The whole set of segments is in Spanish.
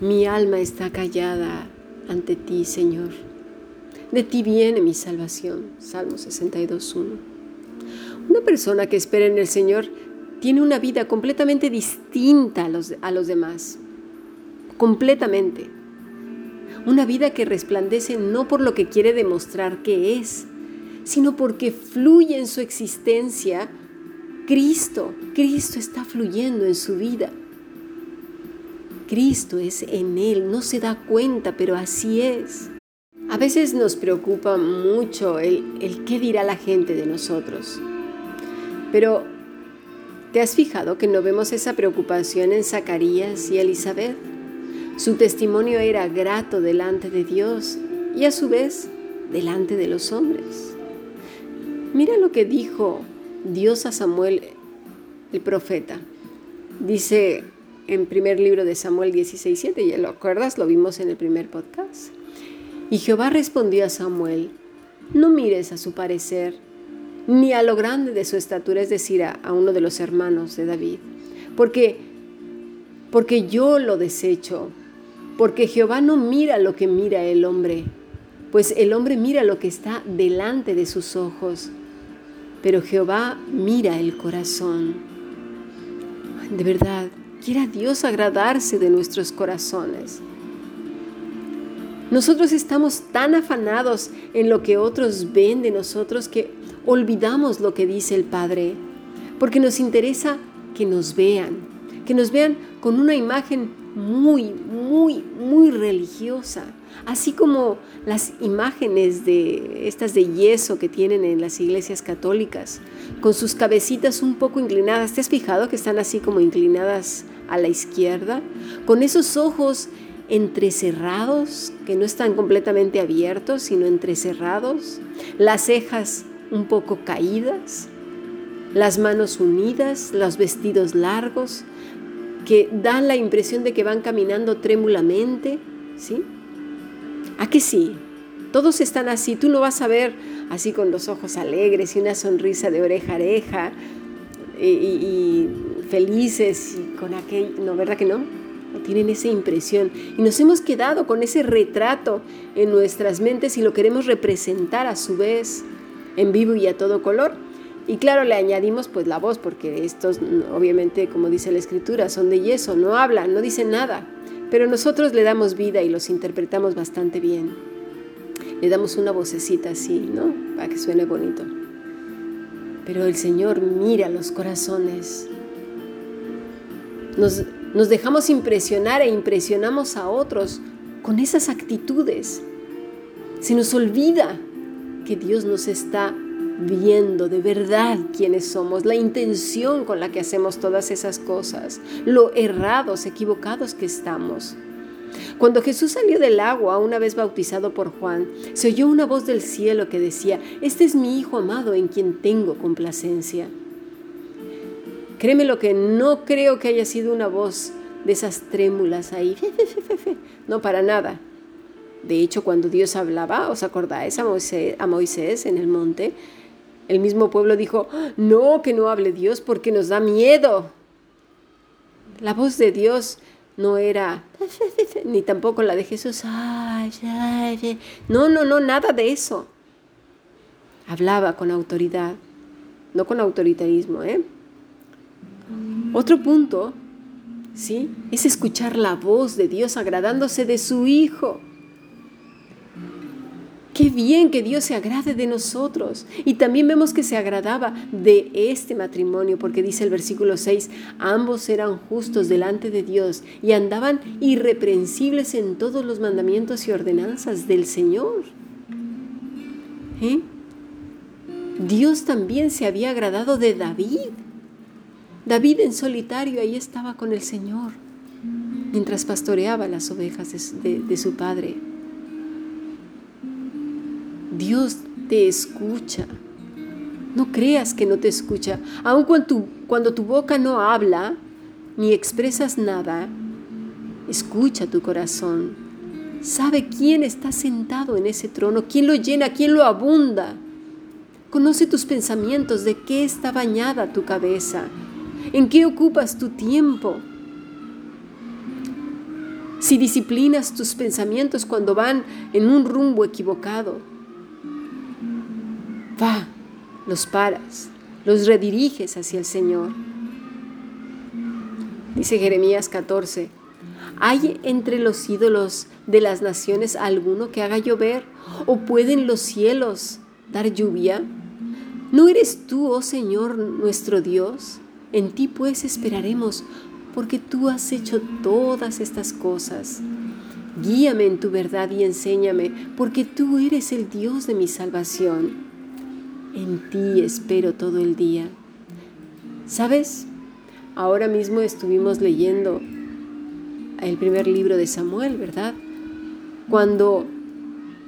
Mi alma está callada ante ti, Señor. De ti viene mi salvación. Salmo 62.1. Una persona que espera en el Señor tiene una vida completamente distinta a los, a los demás. Completamente. Una vida que resplandece no por lo que quiere demostrar que es, sino porque fluye en su existencia Cristo. Cristo está fluyendo en su vida. Cristo es en él, no se da cuenta, pero así es. A veces nos preocupa mucho el, el qué dirá la gente de nosotros. Pero, ¿te has fijado que no vemos esa preocupación en Zacarías y Elizabeth? Su testimonio era grato delante de Dios y a su vez delante de los hombres. Mira lo que dijo Dios a Samuel, el profeta. Dice en primer libro de Samuel 16:7, ¿ya lo acuerdas? Lo vimos en el primer podcast. Y Jehová respondió a Samuel, no mires a su parecer, ni a lo grande de su estatura, es decir, a, a uno de los hermanos de David, porque, porque yo lo desecho, porque Jehová no mira lo que mira el hombre, pues el hombre mira lo que está delante de sus ojos, pero Jehová mira el corazón. De verdad, Quiera Dios agradarse de nuestros corazones. Nosotros estamos tan afanados en lo que otros ven de nosotros que olvidamos lo que dice el Padre, porque nos interesa que nos vean, que nos vean con una imagen muy, muy, muy religiosa, así como las imágenes de estas de yeso que tienen en las iglesias católicas, con sus cabecitas un poco inclinadas. ¿Te has fijado que están así como inclinadas a la izquierda? Con esos ojos entrecerrados, que no están completamente abiertos, sino entrecerrados, las cejas un poco caídas, las manos unidas, los vestidos largos, que dan la impresión de que van caminando trémulamente, ¿sí? ¿A que sí? Todos están así, tú no vas a ver así con los ojos alegres y una sonrisa de oreja a oreja y, felices y con aquel, no, ¿verdad que no? Tienen esa impresión y nos hemos quedado con ese retrato en nuestras mentes y lo queremos representar a su vez en vivo y a todo color. Y claro, le añadimos pues la voz, porque estos obviamente, como dice la escritura, son de yeso, no hablan, no dicen nada. Pero nosotros le damos vida y los interpretamos bastante bien. Le damos una vocecita así, ¿no? Para que suene bonito. Pero el Señor mira los corazones. Nos, nos dejamos impresionar e impresionamos a otros con esas actitudes. Se nos olvida que Dios nos está viendo de verdad quiénes somos, la intención con la que hacemos todas esas cosas, lo errados, equivocados que estamos. Cuando Jesús salió del agua, una vez bautizado por Juan, se oyó una voz del cielo que decía, Este es mi Hijo amado en quien tengo complacencia. Créeme lo que no creo que haya sido una voz de esas trémulas ahí. No, para nada. De hecho, cuando Dios hablaba, ¿os acordáis a Moisés, a Moisés en el monte? El mismo pueblo dijo, no, que no hable Dios porque nos da miedo. La voz de Dios no era, ni tampoco la de Jesús. No, no, no, nada de eso. Hablaba con autoridad, no con autoritarismo. ¿eh? Otro punto, ¿sí? Es escuchar la voz de Dios agradándose de su Hijo. Qué bien que Dios se agrade de nosotros. Y también vemos que se agradaba de este matrimonio, porque dice el versículo 6, ambos eran justos delante de Dios y andaban irreprensibles en todos los mandamientos y ordenanzas del Señor. ¿Eh? Dios también se había agradado de David. David en solitario ahí estaba con el Señor, mientras pastoreaba las ovejas de, de su padre. Dios te escucha. No creas que no te escucha. Aun cuando tu, cuando tu boca no habla ni expresas nada, escucha tu corazón. Sabe quién está sentado en ese trono, quién lo llena, quién lo abunda. Conoce tus pensamientos, de qué está bañada tu cabeza, en qué ocupas tu tiempo. si disciplinas tus pensamientos cuando van en un rumbo equivocado, va, los paras, los rediriges hacia el Señor. Dice Jeremías 14, ¿hay entre los ídolos de las naciones alguno que haga llover? ¿O pueden los cielos dar lluvia? ¿No eres tú, oh Señor, nuestro Dios? En ti pues esperaremos, porque tú has hecho todas estas cosas. Guíame en tu verdad y enséñame, porque tú eres el Dios de mi salvación. En ti espero todo el día. ¿Sabes? Ahora mismo estuvimos leyendo el primer libro de Samuel, ¿verdad? Cuando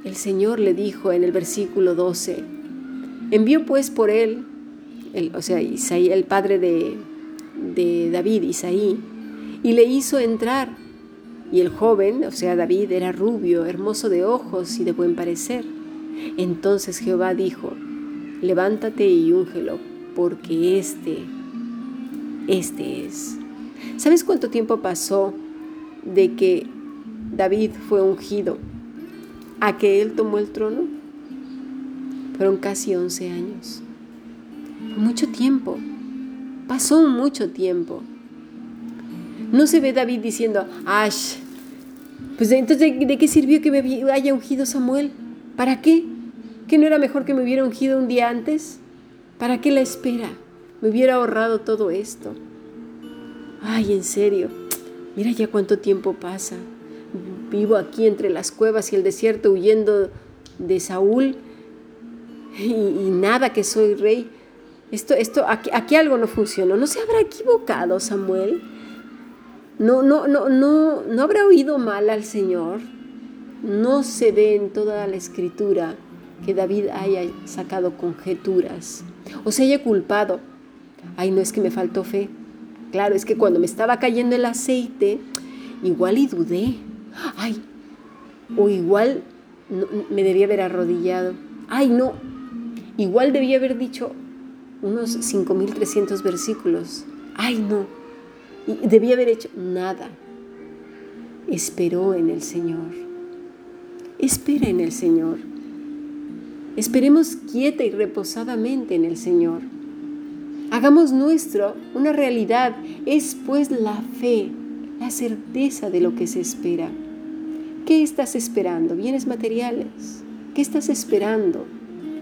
el Señor le dijo en el versículo 12, envió pues por él, el, o sea, Isaí, el padre de, de David, Isaí, y le hizo entrar. Y el joven, o sea, David, era rubio, hermoso de ojos y de buen parecer. Entonces Jehová dijo, levántate y úngelo, porque este, este es. ¿Sabes cuánto tiempo pasó de que David fue ungido a que él tomó el trono? Fueron casi 11 años. mucho tiempo. Pasó mucho tiempo. No se ve David diciendo, ¡Ash! Pues entonces, ¿de, qué sirvió que me haya ungido Samuel? ¿Para qué? ¿Que no era mejor que me hubiera ungido un día antes? ¿Para qué la espera? Me hubiera ahorrado todo esto. Ay, en serio, mira ya cuánto tiempo pasa. Vivo aquí entre las cuevas y el desierto huyendo de Saúl y, nada que soy rey. Esto, esto, aquí, algo no funcionó. ¿No se habrá equivocado Samuel? ¿No, no, no, no, no habrá oído mal al Señor? No se ve en toda la escritura que David haya sacado conjeturas o se haya culpado. Ay, no es que me faltó fe. Claro, es que cuando me estaba cayendo el aceite, igual y dudé. Ay, o igual me debía haber arrodillado. Ay, no, igual debía haber dicho, unos 5.300 versículos. ¡Ay, no! Y debía haber hecho nada. Esperó en el Señor. Espera en el Señor. Esperemos quieta y reposadamente en el Señor. Hagamos nuestro una realidad. Es pues la fe, la certeza de lo que se espera. ¿Qué estás esperando? ¿Bienes materiales? ¿Qué estás esperando?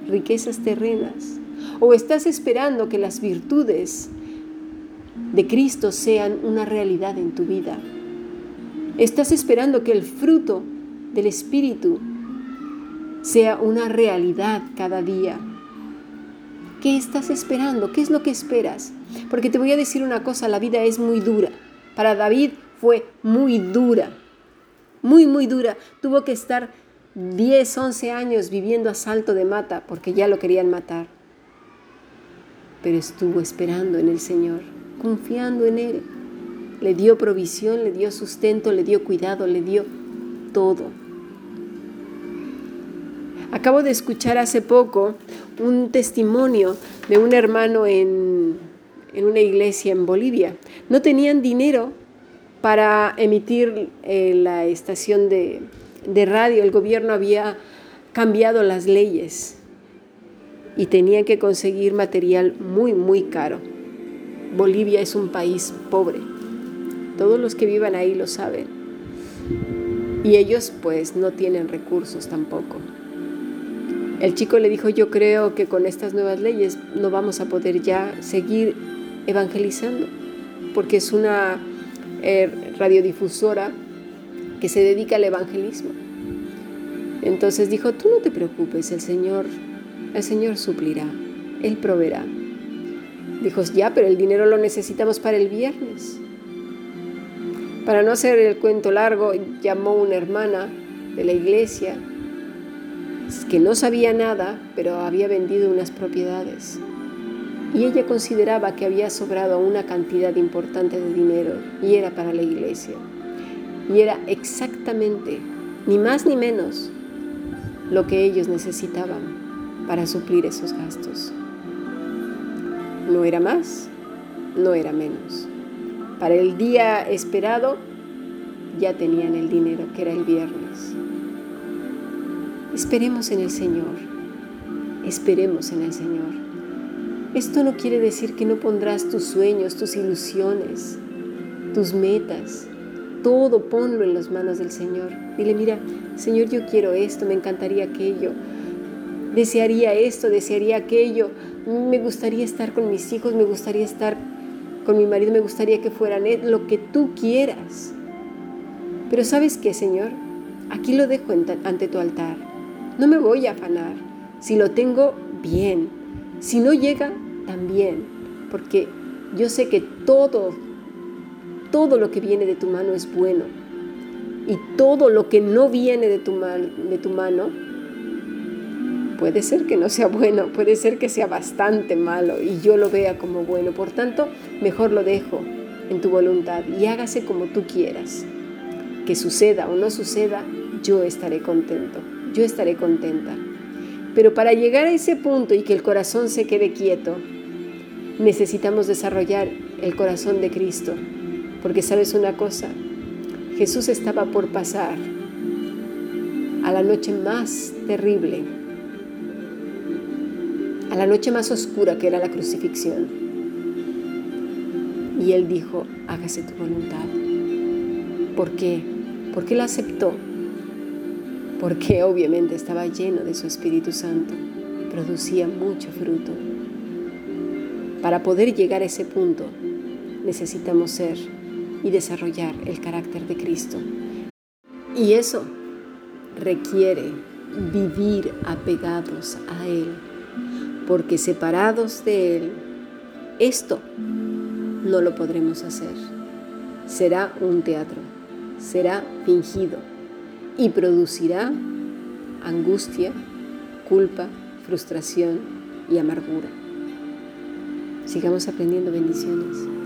¿Riquezas terrenas? ¿O estás esperando que las virtudes de Cristo sean una realidad en tu vida? ¿Estás esperando que el fruto del Espíritu sea una realidad cada día? ¿Qué estás esperando? ¿Qué es lo que esperas? Porque te voy a decir una cosa, la vida es muy dura. Para David fue muy dura, muy, muy dura. Tuvo que estar 10, 11 años viviendo a salto de mata porque ya lo querían matar pero estuvo esperando en el Señor, confiando en Él. Le dio provisión, le dio sustento, le dio cuidado, le dio todo. Acabo de escuchar hace poco un testimonio de un hermano en, una iglesia en Bolivia. No tenían dinero para emitir eh, la estación de, de radio. El gobierno había cambiado las leyes y tenían que conseguir material muy, muy caro. Bolivia es un país pobre. Todos los que vivan ahí lo saben. Y ellos pues no tienen recursos tampoco. El chico le dijo, yo creo que con estas nuevas leyes no vamos a poder ya seguir evangelizando, porque es una eh, radiodifusora que se dedica al evangelismo. Entonces dijo, tú no te preocupes, el Señor el Señor suplirá, Él proveerá. Dijo, ya, pero el dinero lo necesitamos para el viernes. Para no hacer el cuento largo, llamó una hermana de la iglesia que no sabía nada, pero había vendido unas propiedades. Y ella consideraba que había sobrado una cantidad importante de dinero y era para la iglesia. Y era exactamente, ni más ni menos, lo que ellos necesitaban para suplir esos gastos. No era más, no era menos. Para el día esperado ya tenían el dinero, que era el viernes. Esperemos en el Señor, esperemos en el Señor. Esto no quiere decir que no pondrás tus sueños, tus ilusiones, tus metas, todo ponlo en las manos del Señor. Dile, mira, Señor, yo quiero esto, me encantaría aquello, desearía esto, desearía aquello, me gustaría estar con mis hijos, me gustaría estar con mi marido, me gustaría que fueran lo que tú quieras. Pero sabes qué, Señor, aquí lo dejo ante tu altar. No me voy a afanar. Si lo tengo, bien. Si no llega, también. Porque yo sé que todo, todo lo que viene de tu mano es bueno. Y todo lo que no viene de tu, de tu mano puede ser que no sea bueno, puede ser que sea bastante malo y yo lo vea como bueno. Por tanto, mejor lo dejo en tu voluntad y hágase como tú quieras. Que suceda o no suceda, yo estaré contento, yo estaré contenta. Pero para llegar a ese punto y que el corazón se quede quieto, necesitamos desarrollar el corazón de Cristo. Porque sabes una cosa, Jesús estaba por pasar a la noche más terrible a la noche más oscura que era la crucifixión. Y él dijo, hágase tu voluntad. ¿Por qué? Porque él aceptó. Porque obviamente estaba lleno de su Espíritu Santo. Producía mucho fruto. Para poder llegar a ese punto necesitamos ser y desarrollar el carácter de Cristo. Y eso requiere vivir apegados a Él porque separados de Él, esto no lo podremos hacer. Será un teatro, será fingido y producirá angustia, culpa, frustración y amargura. Sigamos aprendiendo bendiciones.